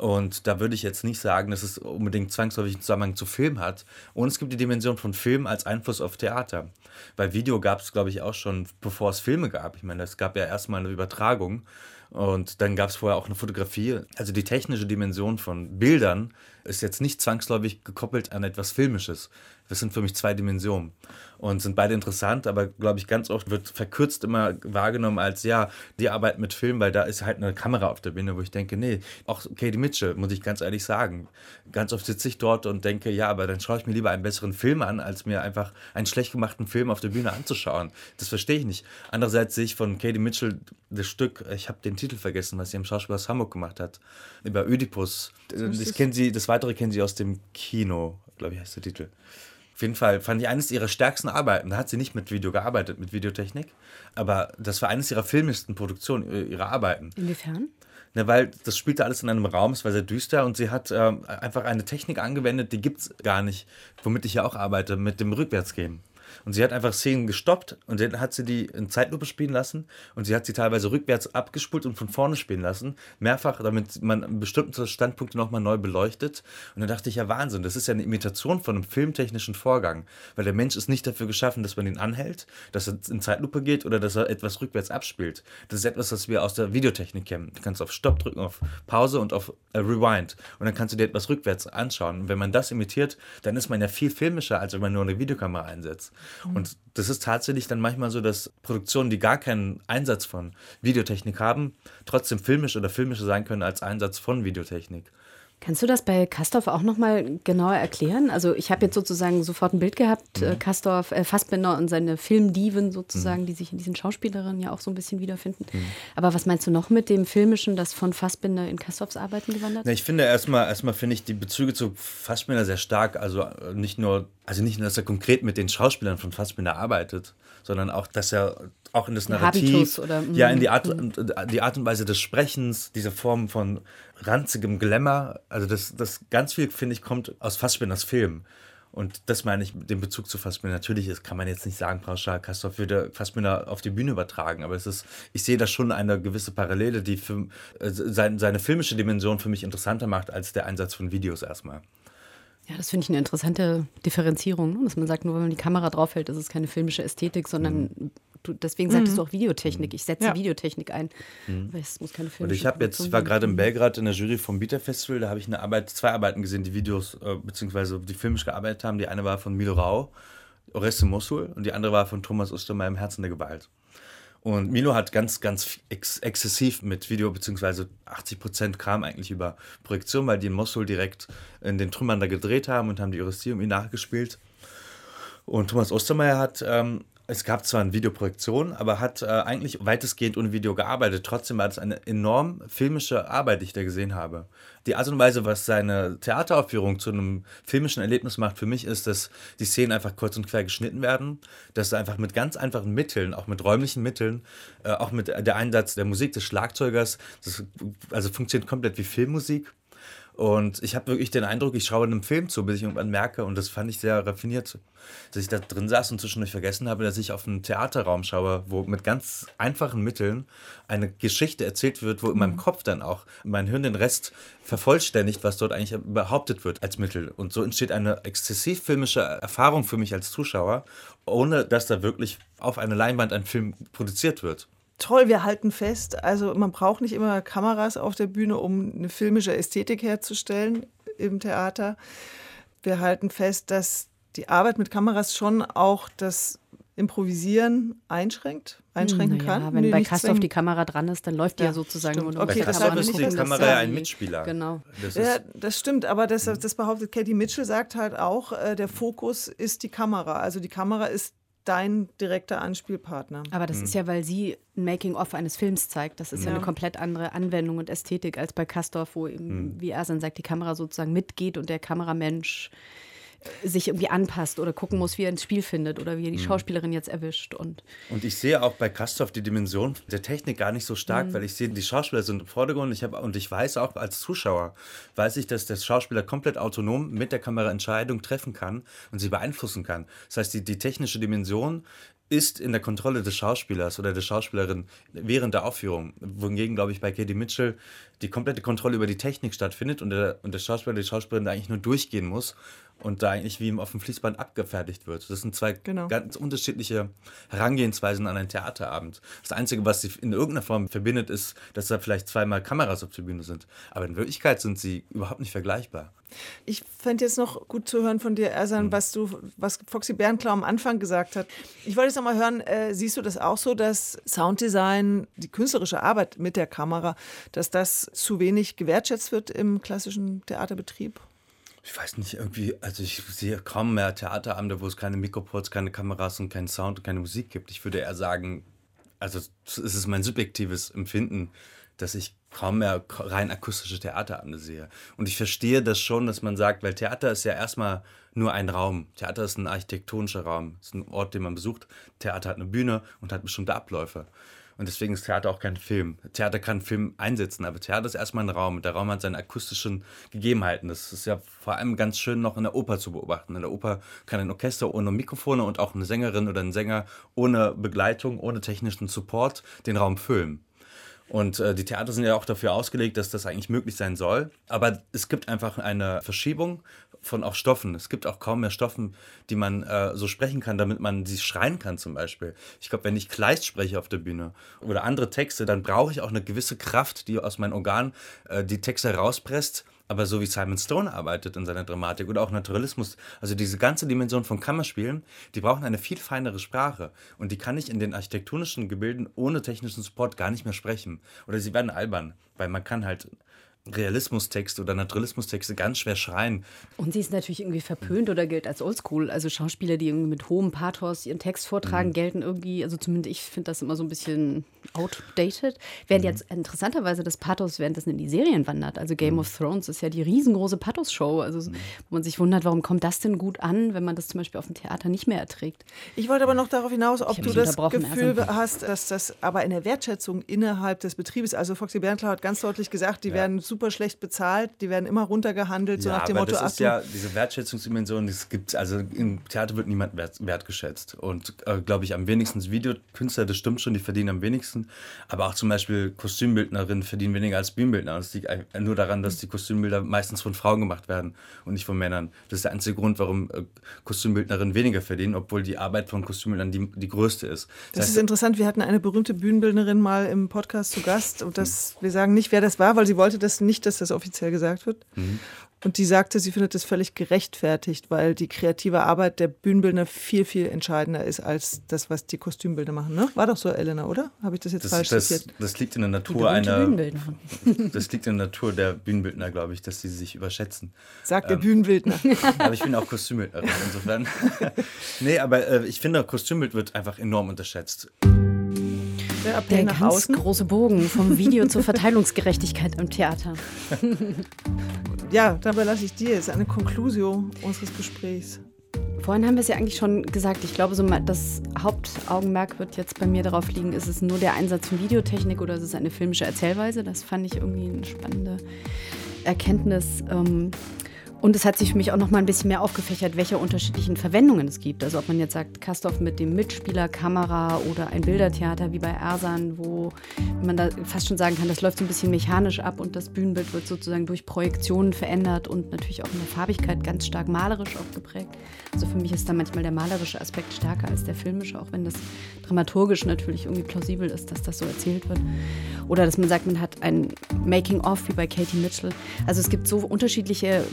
S7: und da würde ich jetzt nicht sagen, dass es unbedingt zwangsläufig einen Zusammenhang zu Film hat. Und es gibt die Dimension von Film als Einfluss auf Theater. Weil Video gab es, glaube ich, auch schon, bevor es Filme gab. Ich meine, es gab ja erstmal eine Übertragung. Und dann gab es vorher auch eine Fotografie. Also die technische Dimension von Bildern ist jetzt nicht zwangsläufig gekoppelt an etwas Filmisches. Das sind für mich zwei Dimensionen und sind beide interessant, aber glaube ich, ganz oft wird verkürzt immer wahrgenommen als, ja, die Arbeit mit Film, weil da ist halt eine Kamera auf der Bühne, wo ich denke, nee, auch Katie Mitchell, muss ich ganz ehrlich sagen. Ganz oft sitze ich dort und denke, ja, aber dann schaue ich mir lieber einen besseren Film an, als mir einfach einen schlecht gemachten Film auf der Bühne anzuschauen. Das verstehe ich nicht. Andererseits sehe ich von Katie Mitchell das Stück, ich habe den Titel vergessen, was sie im Schauspiel aus Hamburg gemacht hat, über Ödipus. Das, kennen sie, das weitere kennen Sie aus dem Kino, glaube ich, heißt der Titel. Auf jeden Fall fand ich eines ihrer stärksten Arbeiten. Da hat sie nicht mit Video gearbeitet, mit Videotechnik. Aber das war eines ihrer filmischsten Produktionen, äh, ihrer Arbeiten.
S6: Inwiefern?
S7: Ne, weil das spielte alles in einem Raum, es war sehr düster und sie hat ähm, einfach eine Technik angewendet, die gibt es gar nicht, womit ich ja auch arbeite, mit dem Rückwärtsgehen. Und sie hat einfach Szenen gestoppt und dann hat sie die in Zeitlupe spielen lassen und sie hat sie teilweise rückwärts abgespult und von vorne spielen lassen. Mehrfach, damit man bestimmte Standpunkte nochmal neu beleuchtet. Und dann dachte ich, ja Wahnsinn, das ist ja eine Imitation von einem filmtechnischen Vorgang. Weil der Mensch ist nicht dafür geschaffen, dass man ihn anhält, dass er in Zeitlupe geht oder dass er etwas rückwärts abspielt. Das ist etwas, was wir aus der Videotechnik kennen. Du kannst auf Stopp drücken, auf Pause und auf äh, Rewind. Und dann kannst du dir etwas rückwärts anschauen. Und wenn man das imitiert, dann ist man ja viel filmischer, als wenn man nur eine Videokamera einsetzt. Mhm. Und das ist tatsächlich dann manchmal so, dass Produktionen, die gar keinen Einsatz von Videotechnik haben, trotzdem filmisch oder filmischer sein können als Einsatz von Videotechnik.
S6: Kannst du das bei Kastorf auch nochmal genauer erklären? Also ich habe jetzt sozusagen sofort ein Bild gehabt, äh, mhm. Kastorf, äh, Fassbinder und seine Filmdiven sozusagen, mhm. die sich in diesen Schauspielerinnen ja auch so ein bisschen wiederfinden. Mhm. Aber was meinst du noch mit dem Filmischen, das von Fassbinder in Kastorfs Arbeiten gewandert?
S7: Ja, ich finde erstmal, erstmal finde ich die Bezüge zu Fassbinder sehr stark. Also äh, nicht nur, also nicht nur, dass er konkret mit den Schauspielern von Fassbinder arbeitet, sondern auch, dass er auch in das Narrativ, oder, ja, in die Art, mhm. die Art und Weise des Sprechens, diese Form von ranzigem Glamour, also das, das ganz viel, finde ich, kommt aus Fassbinders Film. Und das meine ich dem Bezug zu Fassbinder. Natürlich ist, kann man jetzt nicht sagen, pauschal, Kastorf würde Fassbinder auf die Bühne übertragen, aber es ist, ich sehe da schon eine gewisse Parallele, die für, äh, seine, seine filmische Dimension für mich interessanter macht als der Einsatz von Videos erstmal.
S6: Ja, das finde ich eine interessante Differenzierung, ne? dass man sagt, nur wenn man die Kamera draufhält, ist es keine filmische Ästhetik, sondern mhm. Du, deswegen sagtest mhm. du auch Videotechnik. Ich setze ja. Videotechnik ein.
S7: Mhm. Weil es muss keine filmische Und ich habe jetzt, war gerade in Belgrad in der Jury vom Bieter Festival, da habe ich eine Arbeit, zwei Arbeiten gesehen, die Videos, äh, beziehungsweise die filmisch gearbeitet haben. Die eine war von Milo Rau, Oreste Mosul, und die andere war von Thomas Ostermeier im Herzen der Gewalt. Und Milo hat ganz, ganz ex exzessiv mit Video, beziehungsweise 80 Prozent kam eigentlich über Projektion, weil die in Mosul direkt in den Trümmern da gedreht haben und haben die Odyssee um ihn nachgespielt. Und Thomas Ostermeier hat ähm, Es gab zwar eine Videoprojektion, aber hat äh, eigentlich weitestgehend ohne Video gearbeitet. Trotzdem war das eine enorm filmische Arbeit, die ich da gesehen habe. Die Art und Weise, was seine Theateraufführung zu einem filmischen Erlebnis macht, für mich ist, dass die Szenen einfach kurz und quer geschnitten werden, dass einfach mit ganz einfachen Mitteln, auch mit räumlichen Mitteln, äh, auch mit der Einsatz der Musik des Schlagzeugers, das, also funktioniert komplett wie Filmmusik und ich habe wirklich den Eindruck, ich schaue einem Film zu, bis ich irgendwann merke, und das fand ich sehr raffiniert, dass ich da drin saß und zwischendurch vergessen habe, dass ich auf einen Theaterraum schaue, wo mit ganz einfachen Mitteln eine Geschichte erzählt wird, wo in meinem mhm. Kopf dann auch mein Hirn den Rest vervollständigt, was dort eigentlich behauptet wird als Mittel. Und so entsteht eine exzessiv filmische Erfahrung für mich als Zuschauer, ohne dass da wirklich auf eine Leinwand ein Film produziert wird
S5: toll, wir halten fest, also man braucht nicht immer Kameras auf der Bühne, um eine filmische Ästhetik herzustellen im Theater. Wir halten fest, dass die Arbeit mit Kameras schon auch das Improvisieren einschränkt, einschränken naja, kann.
S6: Wenn nee, bei Kastorf die Kamera dran ist, dann läuft die ja, sozusagen.
S5: Und okay, deshalb ist
S7: die Kamera ja ein Mitspieler.
S6: Genau.
S5: Das ja, das stimmt, aber das, das behauptet Katie Mitchell, sagt halt auch, äh, der Fokus ist die Kamera. Also die Kamera ist dein direkter Anspielpartner.
S6: Aber das mhm. ist ja, weil sie ein Making-of eines Films zeigt. Das ist ja. ja. eine komplett andere Anwendung und Ästhetik als bei Kastorf, wo eben, mhm. wie er dann sagt, die Kamera sozusagen mitgeht und der Kameramensch sich irgendwie anpasst oder gucken muss, wie er ins Spiel findet oder wie er die mhm. Schauspielerin jetzt erwischt. Und,
S7: und ich sehe auch bei Kastorf die Dimension der Technik gar nicht so stark, mhm. weil ich sehe, die Schauspieler sind im Vordergrund ich hab, und ich weiß auch als Zuschauer, weiß ich, dass der Schauspieler komplett autonom mit der Kamera Entscheidungen treffen kann und sie beeinflussen kann. Das heißt, die, die technische Dimension ist in der Kontrolle des Schauspielers oder der Schauspielerin während der Aufführung. Wohingegen, glaube ich, bei Katie Mitchell die komplette Kontrolle über die Technik stattfindet und der, und der Schauspieler, die Schauspielerin da eigentlich nur durchgehen muss und da eigentlich wie auf dem Fließband abgefertigt wird. Das sind zwei genau. ganz unterschiedliche Herangehensweisen an einen Theaterabend. Das Einzige, was sie in irgendeiner Form verbindet, ist, dass da vielleicht zweimal Kameras auf der Bühne sind. Aber in Wirklichkeit sind sie überhaupt nicht vergleichbar.
S5: Ich fände jetzt noch gut zu hören von dir, Ersan, mhm. was du, was Foxy Bernklau am Anfang gesagt hat. Ich wollte jetzt noch mal hören, äh, siehst du das auch so, dass Sounddesign, die künstlerische Arbeit mit der Kamera, dass das zu wenig gewertschätzt wird im klassischen Theaterbetrieb?
S7: Ich weiß nicht, irgendwie, also ich sehe kaum mehr Theaterabende, wo es keine Mikroports, keine Kameras und keinen Sound und keine Musik gibt. Ich würde eher sagen, also es ist mein subjektives Empfinden, dass ich kaum mehr rein akustische Theaterabende sehe. Und ich verstehe das schon, dass man sagt, weil Theater ist ja erstmal nur ein Raum. Theater ist ein architektonischer Raum. Ist ein Ort, den man besucht. Theater hat eine Bühne und hat bestimmte Abläufe. Und deswegen ist Theater auch kein Film. Theater kann Film einsetzen, aber Theater ist erstmal ein Raum. Der Raum hat seine akustischen Gegebenheiten. Das ist ja vor allem ganz schön noch in der Oper zu beobachten. In der Oper kann ein Orchester ohne Mikrofone und auch eine Sängerin oder ein Sänger ohne Begleitung, ohne technischen Support den Raum füllen. Und äh, die Theater sind ja auch dafür ausgelegt, dass das eigentlich möglich sein soll. Aber es gibt einfach eine Verschiebung von auch Stoffen. Es gibt auch kaum mehr Stoffen, die man äh, so sprechen kann, damit man sie schreien kann zum Beispiel. Ich glaube, wenn ich Kleist spreche auf der Bühne oder andere Texte, dann brauche ich auch eine gewisse Kraft, die aus meinen Organen äh, die Texte rauspresst aber so wie Simon Stone arbeitet in seiner Dramatik oder auch Naturalismus, also diese ganze Dimension von Kammerspielen, die brauchen eine viel feinere Sprache. Und die kann ich in den architektonischen Gebilden ohne technischen Support gar nicht mehr sprechen. Oder sie werden albern, weil man kann halt Realismustexte oder Naturalismustexte ganz schwer schreien.
S6: Und sie ist natürlich irgendwie verpönt oder gilt als oldschool. Also Schauspieler, die irgendwie mit hohem Pathos ihren Text vortragen, mhm. gelten irgendwie, also zumindest ich finde das immer so ein bisschen outdated. Während mhm. jetzt interessanterweise das Pathos währenddessen in die Serien wandert. Also Game mhm. of Thrones ist ja die riesengroße Pathos-Show. Also mhm. wo man sich wundert, warum kommt das denn gut an, wenn man das zum Beispiel auf dem Theater nicht mehr erträgt.
S5: Ich wollte aber noch darauf hinaus, ob du das Gefühl also. hast, dass das aber in der Wertschätzung innerhalb des Betriebes, also Foxy Bernklau hat ganz deutlich gesagt, die ja. werden super schlecht bezahlt, die werden immer runtergehandelt, so
S7: ja,
S5: nach dem Motto.
S7: Das ist ja diese Wertschätzungsdimension, das gibt also im Theater wird niemand wert, wertgeschätzt. Und äh, glaube ich, am wenigsten Videokünstler, das stimmt schon, die verdienen am wenigsten. Aber auch zum Beispiel Kostümbildnerinnen verdienen weniger als Bühnenbildner. Das liegt nur daran, dass die Kostümbilder meistens von Frauen gemacht werden und nicht von Männern. Das ist der einzige Grund, warum äh, Kostümbildnerinnen weniger verdienen, obwohl die Arbeit von Kostümbildnern die, die größte ist.
S5: Das, das heißt, ist interessant. Wir hatten eine berühmte Bühnenbildnerin mal im Podcast zu Gast und das, wir sagen nicht, wer das war, weil sie wollte das weiß nicht, dass das offiziell gesagt wird. Mhm. Und die sagte, sie findet das völlig gerechtfertigt, weil die kreative Arbeit der Bühnenbildner viel, viel entscheidender ist als das, was die Kostümbilder machen. Ne? War doch so, Elena, oder? Habe ich das jetzt
S7: das,
S5: falsch
S7: das, zitiert? Das liegt in der Natur einer. [laughs] Das liegt in der Natur der Bühnenbildner, glaube ich, dass sie sich überschätzen.
S5: Sagt der ähm, Bühnenbildner. [laughs]
S7: aber ich bin auch Kostümbildnerin insofern. [laughs] nee, aber äh, ich finde, Kostümbild wird einfach enorm unterschätzt.
S6: Der, der ganz außen. große Bogen vom Video zur Verteilungsgerechtigkeit im Theater. [laughs]
S5: ja, dabei lasse ich dir jetzt eine Konklusion unseres Gesprächs.
S6: Vorhin haben wir es ja eigentlich schon gesagt. Ich glaube, so das Hauptaugenmerk wird jetzt bei mir darauf liegen, ist es nur der Einsatz von Videotechnik oder ist es eine filmische Erzählweise? Das fand ich irgendwie eine spannende Erkenntnis. Ähm, und es hat sich für mich auch noch mal ein bisschen mehr aufgefächert, welche unterschiedlichen Verwendungen es gibt. Also ob man jetzt sagt, Kastorf mit dem Mitspieler, Kamera oder ein Bildertheater wie bei Ersan, wo man da fast schon sagen kann, das läuft so ein bisschen mechanisch ab und das Bühnenbild wird sozusagen durch Projektionen verändert und natürlich auch in der Farbigkeit ganz stark malerisch auch geprägt. Also für mich ist da manchmal der malerische Aspekt stärker als der filmische, auch wenn das dramaturgisch natürlich irgendwie plausibel ist, dass das so erzählt wird. Oder dass man sagt, man hat ein Making-of wie bei Katie Mitchell. Also es gibt so unterschiedliche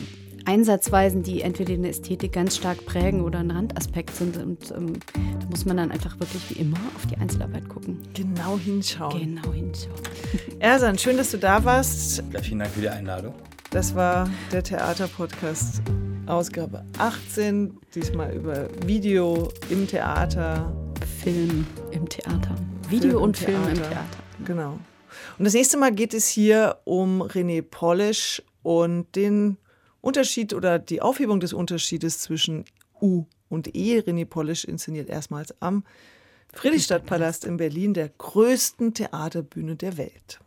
S6: Einsatzweisen, die entweder eine Ästhetik ganz stark prägen oder ein Randaspekt sind. Und ähm, da muss man dann einfach wirklich wie immer auf die Einzelarbeit gucken.
S5: Genau hinschauen.
S6: Genau hinschauen. [laughs]
S5: Ersan, schön, dass du da warst.
S7: Ja, vielen Dank für die Einladung.
S5: Das war der Theaterpodcast, Ausgabe 18. Diesmal über Video im Theater.
S6: Film im Theater. Video Film und Film im Theater.
S5: Genau. Und das nächste Mal geht es hier um René Polish und den Unterschied oder die Aufhebung des Unterschiedes zwischen U und E. René Polish inszeniert erstmals am Friedrichstadtpalast in Berlin, der größten Theaterbühne der Welt.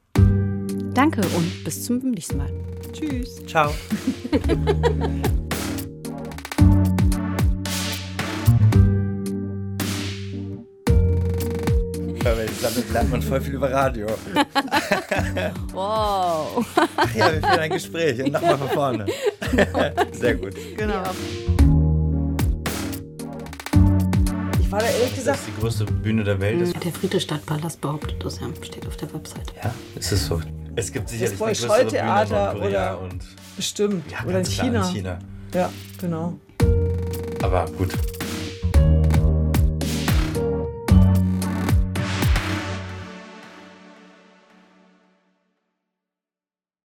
S6: Danke und bis zum nächsten Mal.
S5: Tschüss.
S7: Ciao. [laughs] Damit lernt man voll viel über Radio. [laughs]
S6: wow.
S7: Ach ja, wir führen ein Gespräch. Und nochmal von vorne. [laughs] Sehr gut.
S5: Genau. Ich war da ehrlich gesagt.
S7: Das ist die größte Bühne der Welt.
S6: Ja, der Friedrichstadtpalast behauptet das ja. Steht auf der Website.
S7: Ja, ist es so. Es gibt sicherlich
S5: das eine größere Bühne in oder
S7: und
S5: bestimmt. Ja, oder in China.
S7: in China.
S5: Ja, genau.
S7: Aber gut.